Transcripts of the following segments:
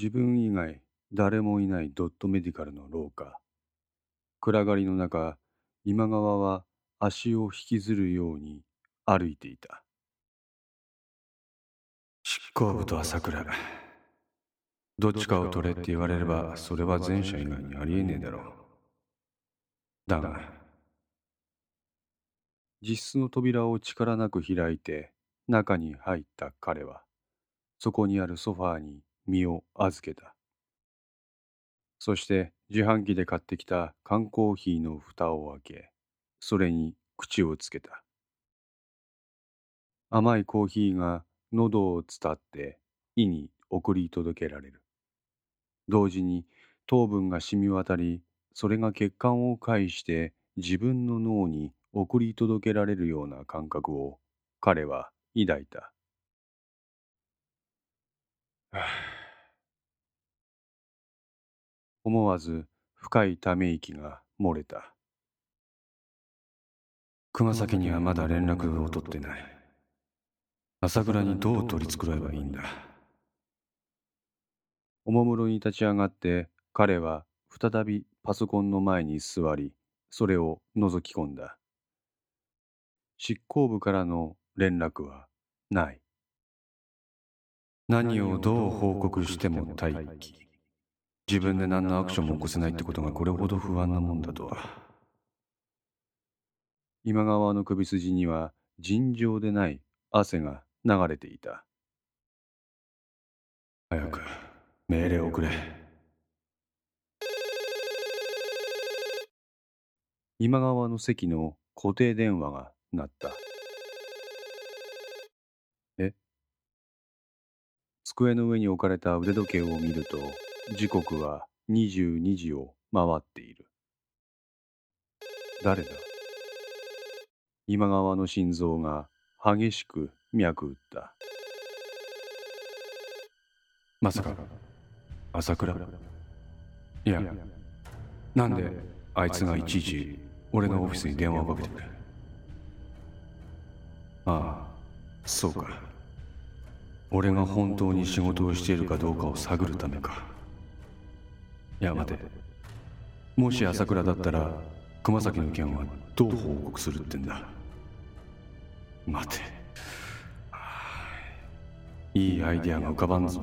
自分以外誰もいないドットメディカルの廊下。暗がりの中、今川は足を引きずるように歩いていた。執行部と朝倉。どっちかを取れって言われれば、それは前者以外にありえねえだろう。だが、実質の扉を力なく開いて中に入った彼は、そこにあるソファーに身を預けた。そして自販機で買ってきた缶コーヒーの蓋を開け、それに口をつけた。甘いコーヒーが喉を伝って胃に送り届けられる。同時に糖分が染み渡り、それが血管を介して自分の脳に送り届けられるような感覚を彼は抱いた。思わず深いため息が漏れた。熊崎にはまだ連絡を取ってない。朝倉にどう取り繕えばいいんだ。おもむろに立ち上がって彼は再びパソコンの前に座り、それを覗き込んだ。執行部からの連絡はない。何をどう報告しても待機。自分で何のアクションも起こせないってことがこれほど不安なもんだとは。今川の首筋には尋常でない汗が流れていた。早く命令をくれ。今川の席の固定電話が鳴ったえ？机の上に置かれた腕時計を見ると、時刻は22時を回っている。誰だ？今川の心臓が激しく脈打った。まさか、朝倉？いや、なんであいつがいちいち俺のオフィスに電話をかけてくる？ああ、そうか。俺が本当に仕事をしているかどうかを探るためかいや待て。もし朝倉だったら熊崎の件はどう報告するってんだ？待て。いいアイディアが浮かばんぞ。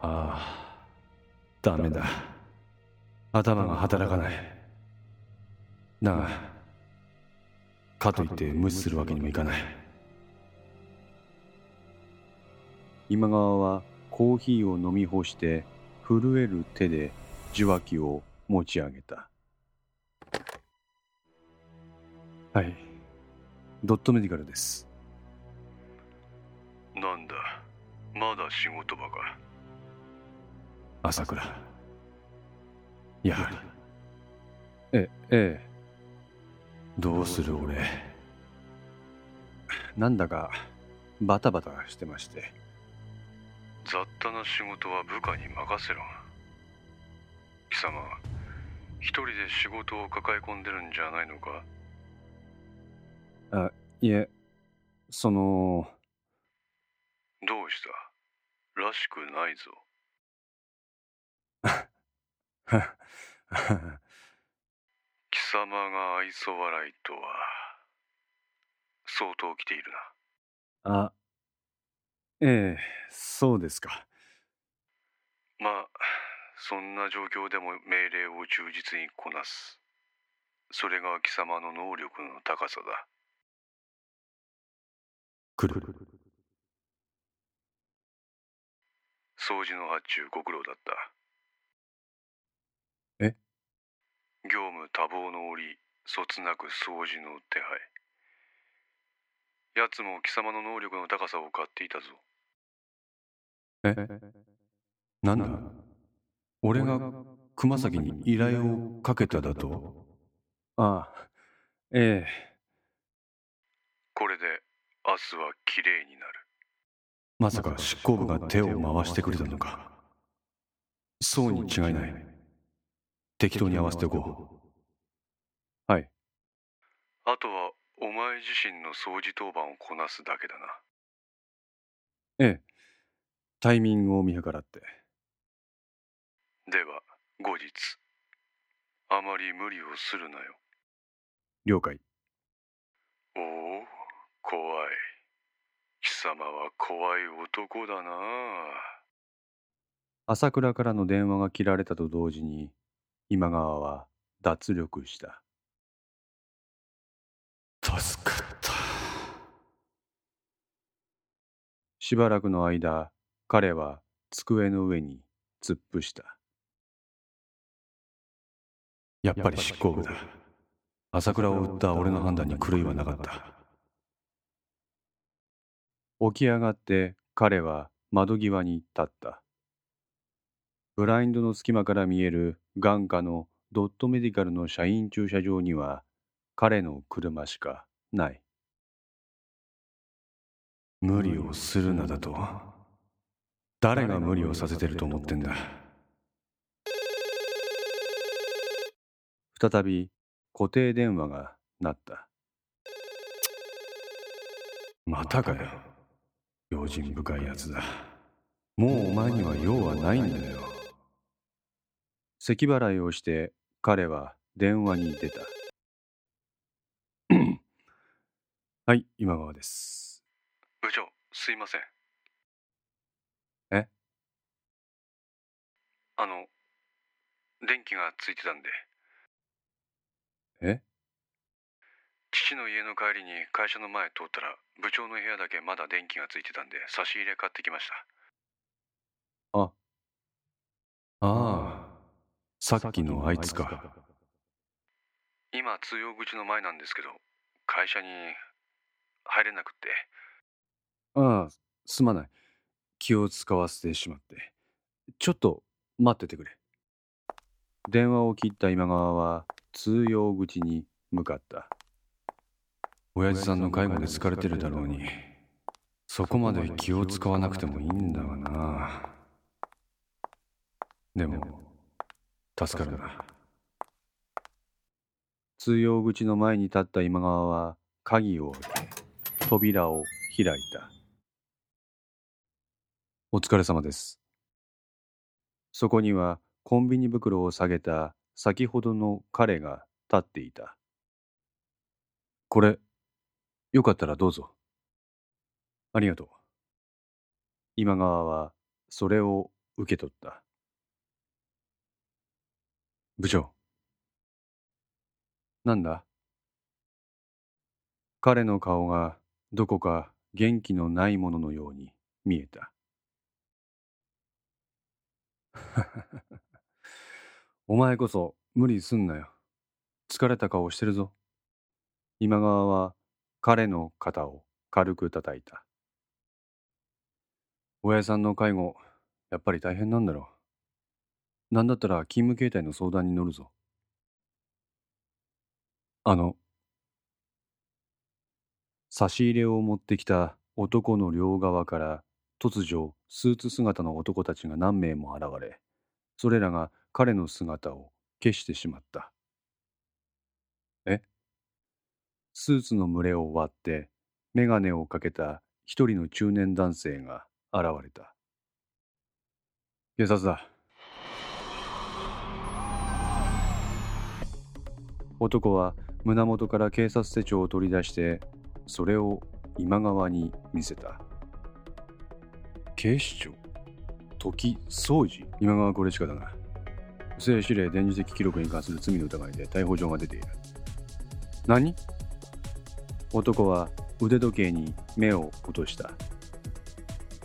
ああダメだ。頭が働かない。だがかといって無視するわけにもいかない。今川はコーヒーを飲み干して震える手で受話器を持ち上げた。はい。ドットメディカルです。なんだ。まだ仕事場か。朝倉。やはり。えええ。どうする俺。なんだかバタバタしてまして雑多な仕事は部下に任せろ。貴様一人で仕事を抱え込んでるんじゃないのか？あいえそのどうした？らしくないぞ。貴様が愛想笑いとは相当来ているな。あええ、そうですか。まあ、そんな状況でも命令を忠実にこなす。それが貴様の能力の高さだ。来る。掃除の発注ご苦労だった。え？業務多忙の折、そつなく掃除の手配。奴も貴様の能力の高さを買っていたぞ。えなんだ？俺が熊崎に依頼をかけただと？ああ、ええ。これで明日はきれいになる。まさか執行部が手を回してくれたのか。そうに違いない。適当に合わせておこう。はい。あとはお前自身の掃除当番をこなすだけだな。ええ。タイミングを見計らって。では後日。あまり無理をするなよ。了解。おお怖い。貴様は怖い男だな。朝倉からの電話が切られたと同時に今川は脱力した。助かった。しばらくの間彼は机の上に突っ伏した。やっぱり執行部だ。朝倉を撃った俺の判断に狂いはなかった。起き上がって彼は窓際に立った。ブラインドの隙間から見える眼下のドットメディカルの社員駐車場には彼の車しかない。無理をするなだと？誰が無理をさせてると思ってんだ？再び固定電話が鳴った。またかよ。用心深いやつだ。もうお前には用はないんだよ。咳払いをして彼は電話に出た。はい今川です。部長すいませんえあの電気がついてたんで。え？父の家の帰りに会社の前通ったら部長の部屋だけまだ電気がついてたんで差し入れ買ってきました。あ。ああ。さっきのあいつか。今通用口の前なんですけど会社に入れなくって。ああすまない。気を使わせてしまって。ちょっと待っててくれ。電話を切った今川は通用口に向かった。親父さんの介護で疲れてるだろうにそこまで気を使わなくてもいいんだがな。でも助かるな。通用口の前に立った今川は鍵を開け扉を開いた。お疲れ様です。そこにはコンビニ袋を下げた先ほどの彼が立っていた。これよかったらどうぞ。ありがとう。今川はそれを受け取った。部長。なんだ？彼の顔がどこか元気のないもののように見えた。お前こそ無理すんなよ。疲れた顔してるぞ。今川は彼の肩を軽く叩いた。親父さんの介護やっぱり大変なんだろう。なんだったら勤務形態の相談に乗るぞ。あの差し入れを持ってきた男の両側から突如スーツ姿の男たちが何名も現れそれらが彼の姿を消してしまった。え？スーツの群れを割って眼鏡をかけた一人の中年男性が現れた。警察だ。男は胸元から警察手帳を取り出してそれを今川に見せた。警視庁。時総司今川これしかだな。不正指令電磁的記録に関する罪の疑いで逮捕状が出ている。何？男は腕時計に目を落とした。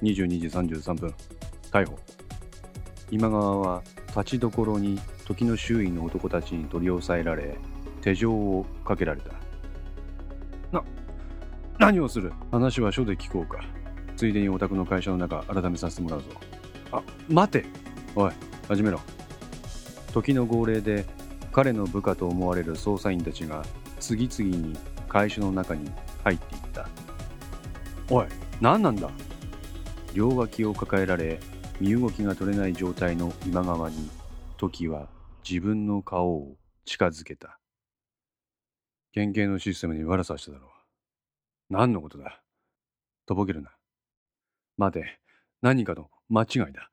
22時33分。逮捕。今川は立ちどころに時の周囲の男たちに取り押さえられ手錠をかけられた。な何をする？話は署で聞こうか。ついでにお宅の会社の中改めさせてもらうぞ。あ待て。おい始めろ。時の号令で彼の部下と思われる捜査員たちが次々に会社の中に入っていった。おい何なんだ。両脇を抱えられ身動きが取れない状態の今川に時は自分の顔を近づけた。県警のシステムに悪さしただろう。何のことだ。とぼけるな。待て何かの間違いだ。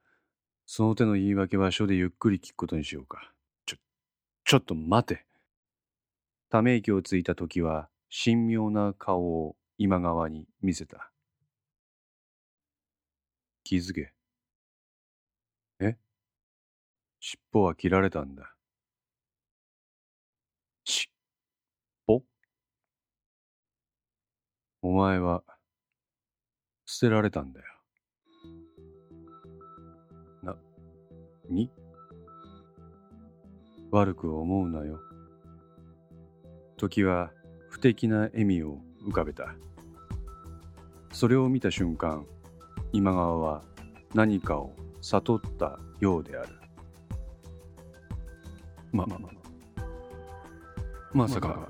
その手の言い訳は書でゆっくり聞くことにしようか。ちょ、ちょっと待て。ため息をついた時は神妙な顔を今川に見せた。気づけ。え？尻尾は切られたんだ。しっぽお前は捨てられたんだよ。に？悪く思うなよ。時は不敵な笑みを浮かべた。それを見た瞬間、今川は何かを悟ったようである。ま、ま、まさか、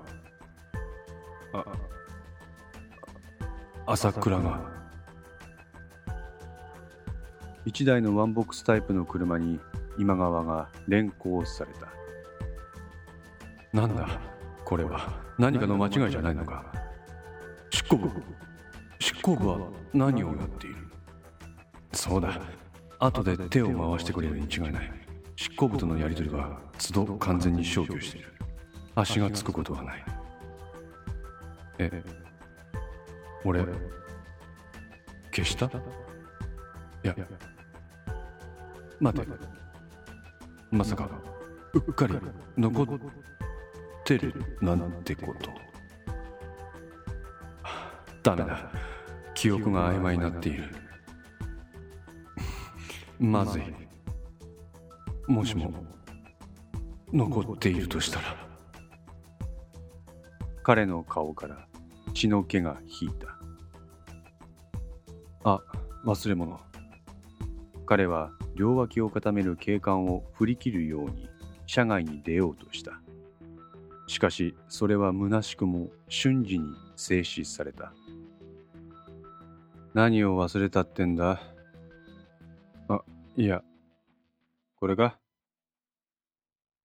あ、朝倉が。一台のワンボックスタイプの車に今川が連行された。なんだこれは。何かの間違いじゃないのか。執行部。執行部は何をやっている？そうだ。後で手を回してくれるに違いない。執行部とのやり取りは都度完全に消去している。足がつくことはない。え俺消した？いや待て。まさかうっかり残ってるなんてこと。ダメだ記憶が曖昧になっている。まずい。もしも残っているとしたら。彼の顔から血の気が引いた。あ、忘れ物。彼は両脇を固める警官を振り切るように車外に出ようとした。しかしそれは虚しくも瞬時に静止された。何を忘れたってんだ？あ、いや、これか？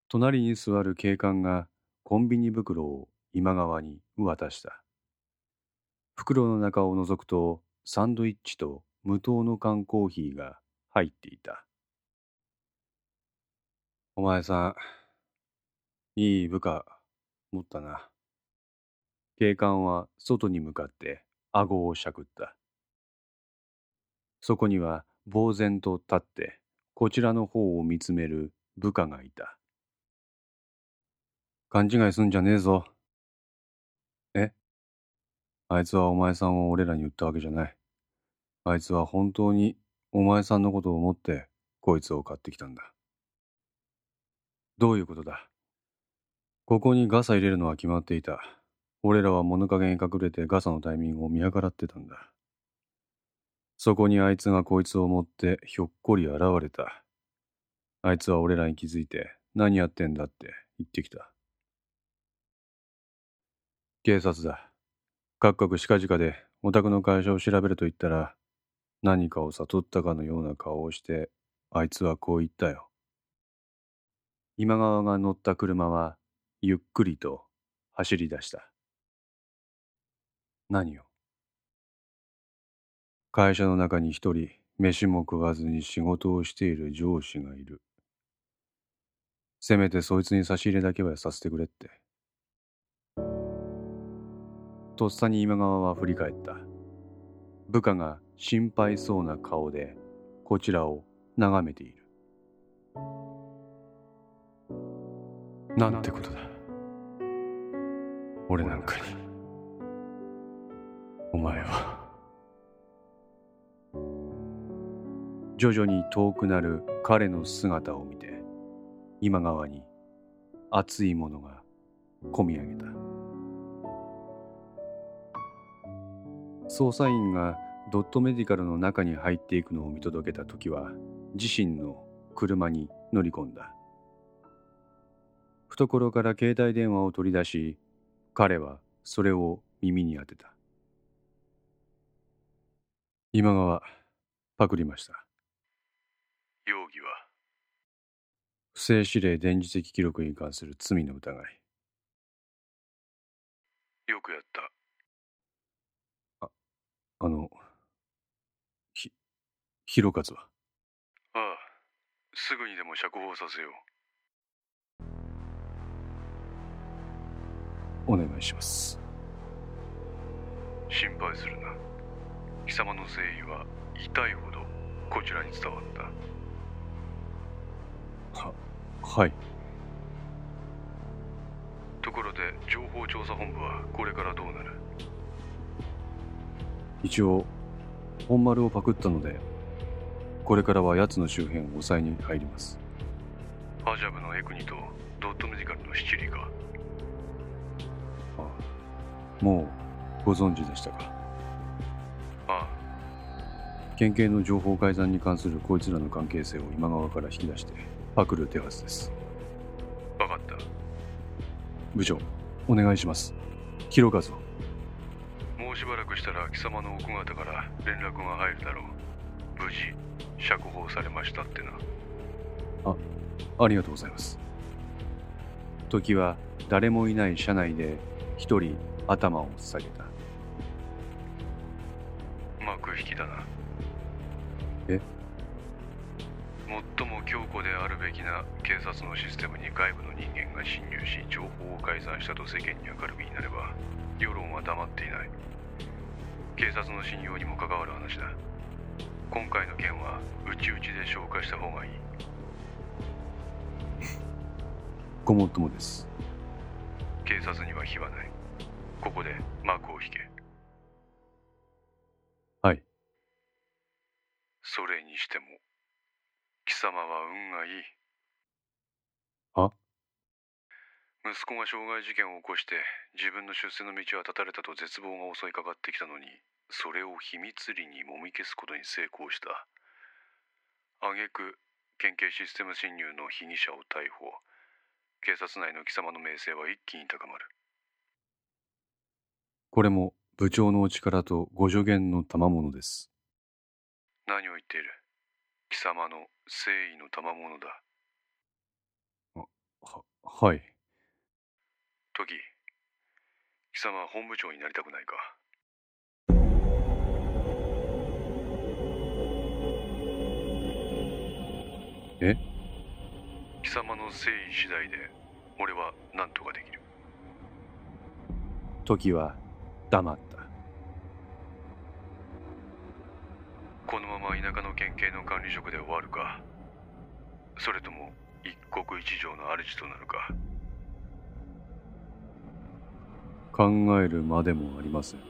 隣に座る警官がコンビニ袋を今川に渡した。袋の中を覗くとサンドイッチと無糖の缶コーヒーが入っていた。お前さん、いい部下持ったな。警官は外に向かって顎をしゃくった。そこには呆然と立ってこちらの方を見つめる部下がいた。勘違いすんじゃねえぞ。え？あいつはお前さんを俺らに言ったわけじゃない。あいつは本当にお前さんのことを思ってこいつを買ってきたんだ。どういうことだ？ここにガサ入れるのは決まっていた。俺らは物陰に隠れてガサのタイミングを見計らってたんだ。そこにあいつがこいつを持ってひょっこり現れた。あいつは俺らに気づいて何やってんだって言ってきた。警察だ。かっかくしかじかでお宅の会社を調べると言ったら何かを悟ったかのような顔をしてあいつはこう言ったよ。今川が乗った車はゆっくりと走り出した。何を？会社の中に一人飯も食わずに仕事をしている上司がいる。せめてそいつに差し入れだけはさせてくれって。とっさに今川は振り返った。部下が心配そうな顔でこちらを眺めている。なんてことだ。俺なんかに。お前は。徐々に遠くなる彼の姿を見て今川に熱いものがこみ上げた。捜査員がドットメディカルの中に入っていくのを見届けた時は自身の車に乗り込んだ。懐から携帯電話を取り出し彼はそれを耳に当てた。今川パクりました。容疑は不正指令電磁的記録に関する罪の疑い。よくやった。あのひ広和は。すぐにでも釈放させよお願いします。う心配するな。貴様の誠意は痛いほどこちらに伝わった。ははい。ところで情報調査本部はこれからどうなる？一応本丸をパクったのでこれからは奴の周辺を抑えに入ります。ハジャブのエクニとドットメディカルのシチリか。あもうご存知でしたか？あ県警の情報改ざんに関するこいつらの関係性を今川から引き出してパクる手はずです。あ分かった。部長お願いします。広和をもうしばらくしたら貴様の奥方から連絡が入るだろう無事釈放されましたってな。ありがとうございます。時は誰もいない車内で一人頭を下げた。幕引きだな。え？最も強固であるべきな警察のシステムに外部の人間が侵入し情報を改ざんしたと世間に明るみになれば世論は黙っていない。警察の信用にも関わる話だ今回の件は内々で消化した方がいい。ごもっともです。警察には非はない。ここで幕を引け。はい。それにしても貴様は運がいい。は息子が傷害事件を起こして自分の出世の道は断たれたと絶望が襲いかかってきたのにそれを秘密裏にもみ消すことに成功した。挙句県警システム侵入の被疑者を逮捕。警察内の貴様の名声は一気に高まる。これも部長のお力とご助言の賜物です。何を言っている？貴様の誠意の賜物だ。ははい。時貴様は本部長になりたくないか？え？貴様の誠意次第で俺は何とかできる。時は黙った。このまま田舎の県警の管理職で終わるか？それとも一国一城の主となるか？考えるまでもありません。い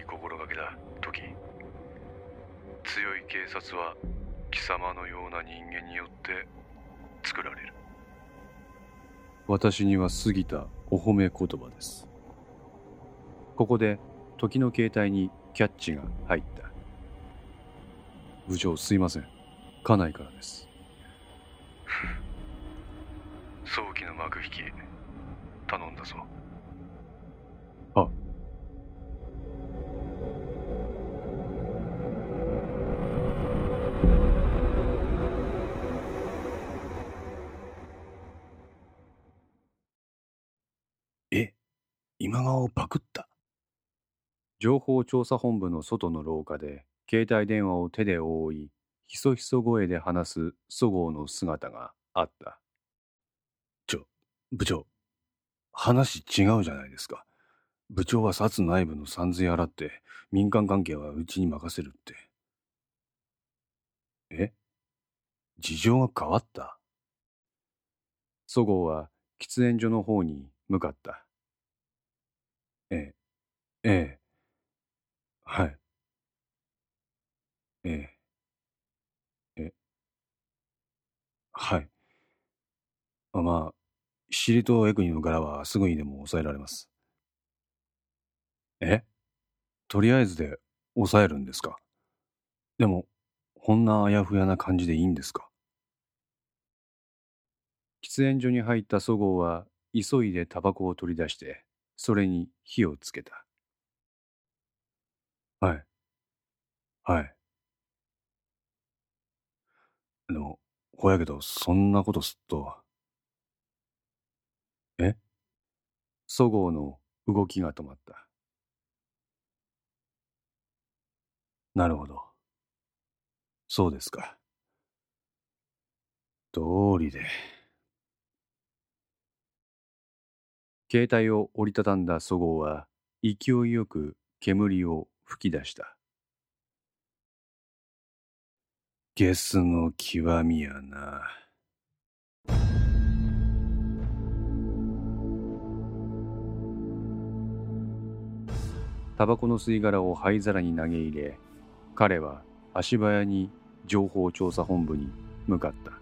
い心がけだ時強い警察は貴様のような人間によって作られる。私には過ぎたお褒め言葉です。ここで時の携帯にキャッチが入った。部長すいません。家内からです。早期の幕引き頼んだぞ今川をパクった。情報調査本部の外の廊下で携帯電話を手で覆いひそひそ声で話すそごうの姿があった。ちょ部長。話違うじゃないですか。部長は薩内部の三髄洗って民間関係はうちに任せるって。え？事情が変わった？そごうは喫煙所の方に向かったええええ。はい。ええ。えはい。あまあシリとエクニの柄はすぐにでも抑えられます。え？とりあえずで抑えるんですか？でもこんなあやふやな感じでいいんですか？喫煙所に入ったそごうは急いでタバコを取り出してそれに火をつけた。はい。はい。でもほやけどそんなことすっとえ？そごうの動きが止まった。なるほど。そうですか。道理で。携帯を折りたたんだそごうは勢いよく煙を吹き出した。ゲスの極みやな。タバコの吸い殻を灰皿に投げ入れ、彼は足早に情報調査本部に向かった。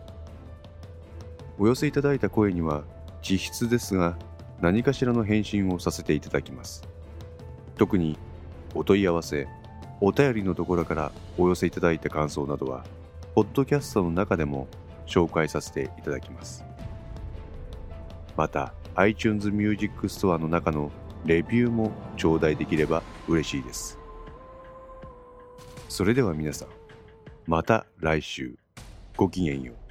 お寄せいただいた声には実質ですが何かしらの返信をさせていただきます。特にお問い合わせお便りのところからお寄せいただいた感想などはポッドキャストの中でも紹介させていただきます。また iTunes Music Store の中のレビューも頂戴できれば嬉しいです。それでは皆さんまた来週。ごきげんよう。